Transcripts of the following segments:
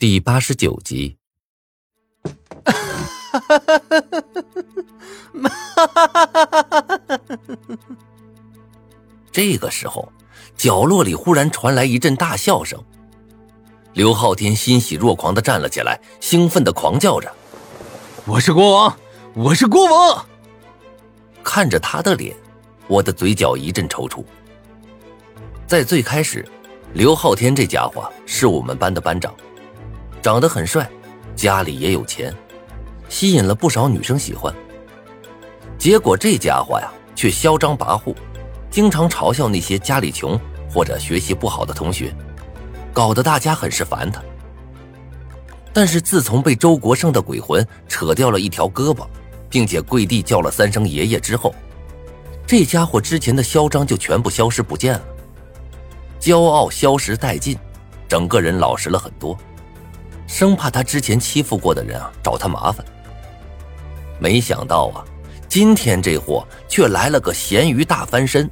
第八十九集。这个时候，角落里忽然传来一阵大笑声。刘昊天欣喜若狂的站了起来，兴奋的狂叫着：“我是国王，我是国王！”看着他的脸，我的嘴角一阵抽搐。在最开始，刘昊天这家伙是我们班的班长。长得很帅，家里也有钱，吸引了不少女生喜欢。结果这家伙呀，却嚣张跋扈，经常嘲笑那些家里穷或者学习不好的同学，搞得大家很是烦他。但是自从被周国胜的鬼魂扯掉了一条胳膊，并且跪地叫了三声爷爷之后，这家伙之前的嚣张就全部消失不见了，骄傲消失殆尽，整个人老实了很多。生怕他之前欺负过的人啊找他麻烦。没想到啊，今天这货却来了个咸鱼大翻身，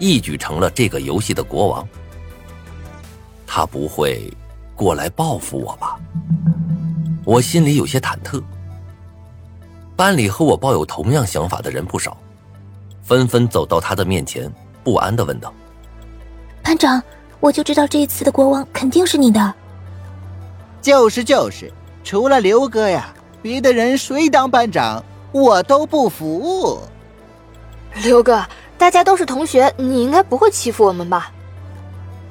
一举成了这个游戏的国王。他不会过来报复我吧？我心里有些忐忑。班里和我抱有同样想法的人不少，纷纷走到他的面前，不安的问道：“班长，我就知道这一次的国王肯定是你的。”就是就是，除了刘哥呀，别的人谁当班长，我都不服。刘哥，大家都是同学，你应该不会欺负我们吧？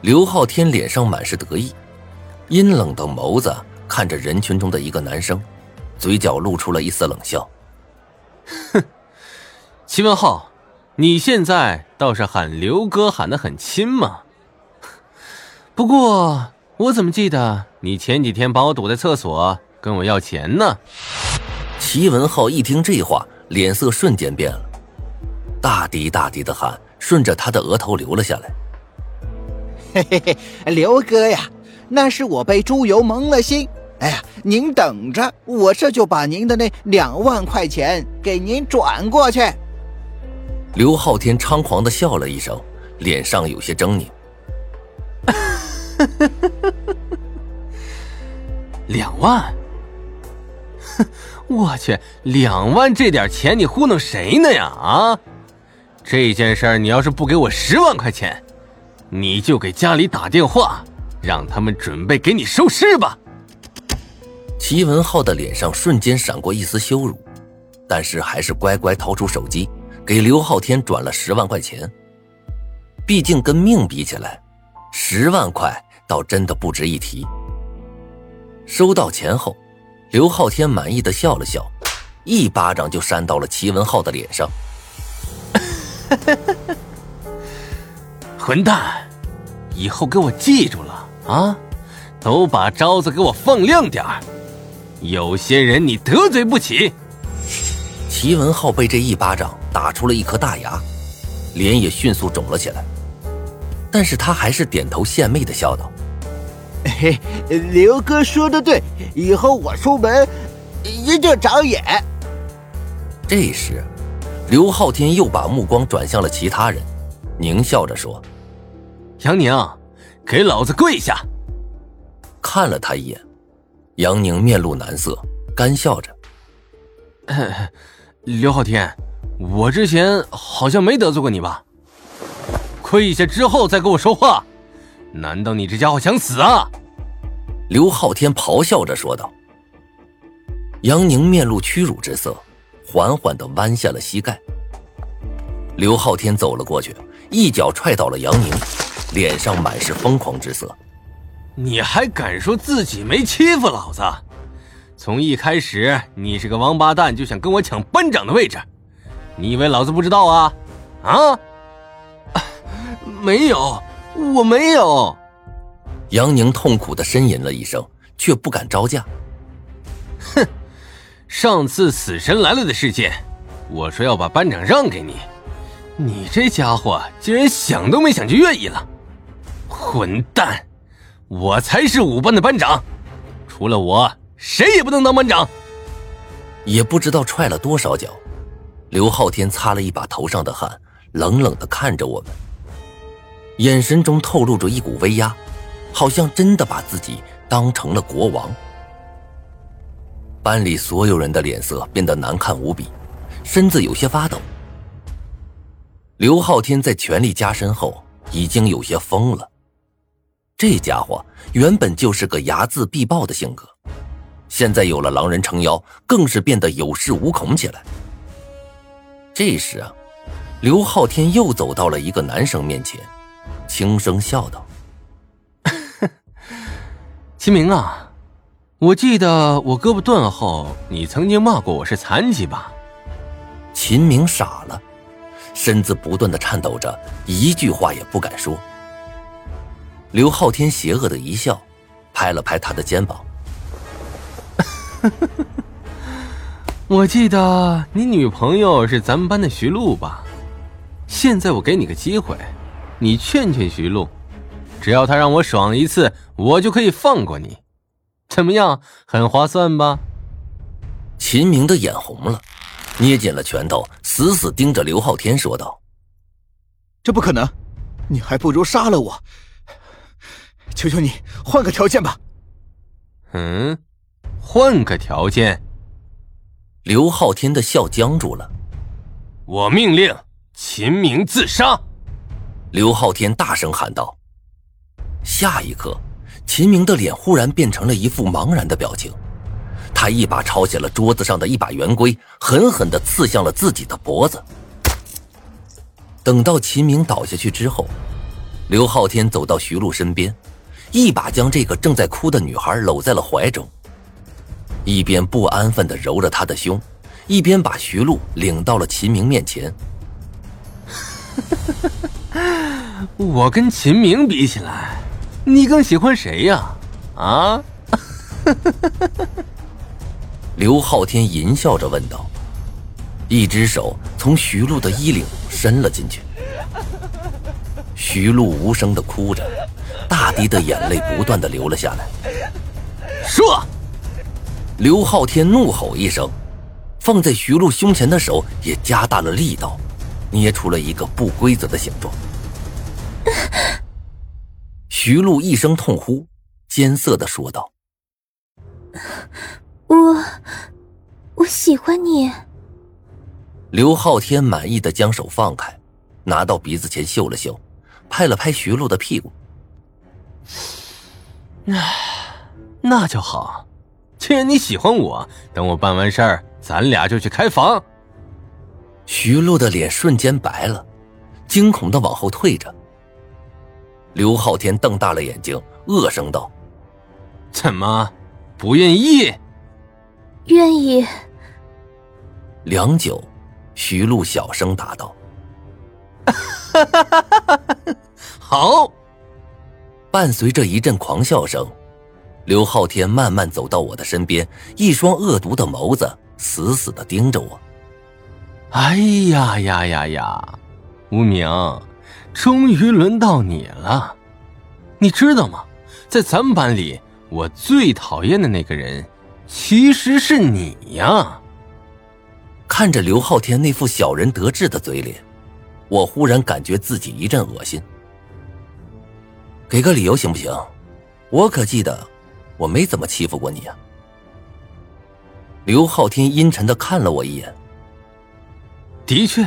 刘昊天脸上满是得意，阴冷的眸子看着人群中的一个男生，嘴角露出了一丝冷笑。哼，齐文浩，你现在倒是喊刘哥喊得很亲嘛。不过。我怎么记得你前几天把我堵在厕所跟我要钱呢？齐文浩一听这话，脸色瞬间变了，大滴大滴的汗顺着他的额头流了下来。嘿嘿嘿，刘哥呀，那是我被猪油蒙了心。哎呀，您等着，我这就把您的那两万块钱给您转过去。刘昊天猖狂的笑了一声，脸上有些狰狞。呵呵呵两万，哼，我去，两万这点钱你糊弄谁呢呀？啊，这件事儿你要是不给我十万块钱，你就给家里打电话，让他们准备给你收尸吧。齐文浩的脸上瞬间闪过一丝羞辱，但是还是乖乖掏出手机给刘昊天转了十万块钱。毕竟跟命比起来，十万块。倒真的不值一提。收到钱后，刘昊天满意的笑了笑，一巴掌就扇到了齐文浩的脸上。混蛋，以后给我记住了啊！都把招子给我放亮点有些人你得罪不起。齐文浩被这一巴掌打出了一颗大牙，脸也迅速肿了起来。但是他还是点头献媚的笑道：“嘿，刘哥说的对，以后我出门一定长眼。”这时，刘昊天又把目光转向了其他人，狞笑着说：“杨宁，给老子跪下！”看了他一眼，杨宁面露难色，干笑着：“刘昊天，我之前好像没得罪过你吧？”跪下之后再跟我说话，难道你这家伙想死啊？刘昊天咆哮着说道。杨宁面露屈辱之色，缓缓的弯下了膝盖。刘昊天走了过去，一脚踹倒了杨宁，脸上满是疯狂之色。你还敢说自己没欺负老子？从一开始你是个王八蛋，就想跟我抢班长的位置，你以为老子不知道啊？啊？没有，我没有。杨宁痛苦的呻吟了一声，却不敢招架。哼，上次死神来了的事件，我说要把班长让给你，你这家伙竟然想都没想就愿意了。混蛋，我才是五班的班长，除了我，谁也不能当班长。也不知道踹了多少脚，刘昊天擦了一把头上的汗，冷冷的看着我们。眼神中透露着一股威压，好像真的把自己当成了国王。班里所有人的脸色变得难看无比，身子有些发抖。刘昊天在权力加深后，已经有些疯了。这家伙原本就是个睚眦必报的性格，现在有了狼人撑腰，更是变得有恃无恐起来。这时啊，刘昊天又走到了一个男生面前，轻声笑道：“ 秦明啊，我记得我胳膊断后，你曾经骂过我是残疾吧？”秦明傻了。身子不断的颤抖着，一句话也不敢说。刘昊天邪恶的一笑，拍了拍他的肩膀：“ 我记得你女朋友是咱们班的徐璐吧？现在我给你个机会，你劝劝徐璐，只要她让我爽一次，我就可以放过你，怎么样？很划算吧？”秦明的眼红了。捏紧了拳头，死死盯着刘昊天，说道：“这不可能，你还不如杀了我！求求你换个条件吧。”“嗯，换个条件。”刘昊天的笑僵住了。“我命令秦明自杀！”刘昊天大声喊道。下一刻，秦明的脸忽然变成了一副茫然的表情。他一把抄起了桌子上的一把圆规，狠狠的刺向了自己的脖子。等到秦明倒下去之后，刘昊天走到徐璐身边，一把将这个正在哭的女孩搂在了怀中，一边不安分的揉着她的胸，一边把徐璐领到了秦明面前。我跟秦明比起来，你更喜欢谁呀？啊？刘昊天淫笑着问道，一只手从徐璐的衣领伸了进去。徐璐无声的哭着，大滴的眼泪不断的流了下来。说！刘昊天怒吼一声，放在徐璐胸前的手也加大了力道，捏出了一个不规则的形状。徐璐一声痛呼，艰涩的说道。我，我喜欢你。刘昊天满意的将手放开，拿到鼻子前嗅了嗅，拍了拍徐璐的屁股。唉，那就好。既然你喜欢我，等我办完事儿，咱俩就去开房。徐璐的脸瞬间白了，惊恐的往后退着。刘昊天瞪大了眼睛，恶声道：“怎么，不愿意？”愿意。良久，徐璐小声答道：“好。”伴随着一阵狂笑声，刘昊天慢慢走到我的身边，一双恶毒的眸子死死的盯着我。哎呀呀呀呀！无名，终于轮到你了。你知道吗？在咱们班里，我最讨厌的那个人。其实是你呀！看着刘昊天那副小人得志的嘴脸，我忽然感觉自己一阵恶心。给个理由行不行？我可记得，我没怎么欺负过你啊。刘昊天阴沉的看了我一眼。的确，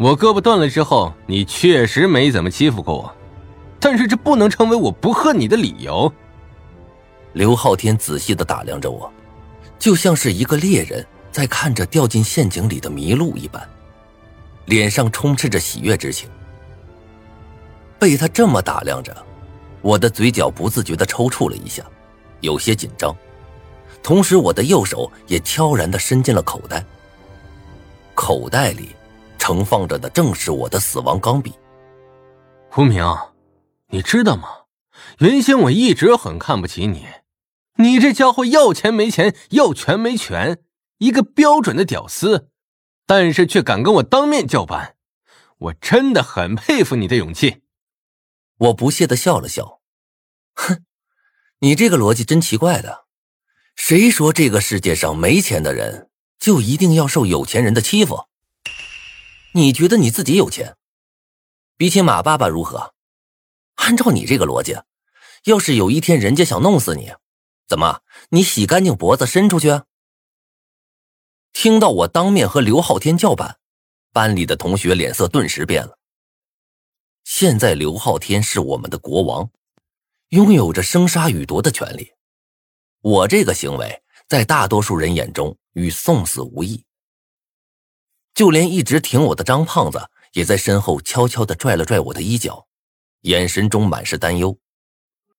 我胳膊断了之后，你确实没怎么欺负过我，但是这不能成为我不恨你的理由。刘昊天仔细的打量着我。就像是一个猎人在看着掉进陷阱里的麋鹿一般，脸上充斥着喜悦之情。被他这么打量着，我的嘴角不自觉的抽搐了一下，有些紧张。同时，我的右手也悄然的伸进了口袋。口袋里盛放着的正是我的死亡钢笔。胡明，你知道吗？原先我一直很看不起你。你这家伙要钱没钱，要权没权，一个标准的屌丝，但是却敢跟我当面叫板，我真的很佩服你的勇气。我不屑的笑了笑，哼，你这个逻辑真奇怪的，谁说这个世界上没钱的人就一定要受有钱人的欺负？你觉得你自己有钱，比起马爸爸如何？按照你这个逻辑。要是有一天人家想弄死你，怎么？你洗干净脖子伸出去？听到我当面和刘昊天叫板，班里的同学脸色顿时变了。现在刘昊天是我们的国王，拥有着生杀予夺的权利。我这个行为，在大多数人眼中与送死无异。就连一直挺我的张胖子，也在身后悄悄地拽了拽我的衣角，眼神中满是担忧。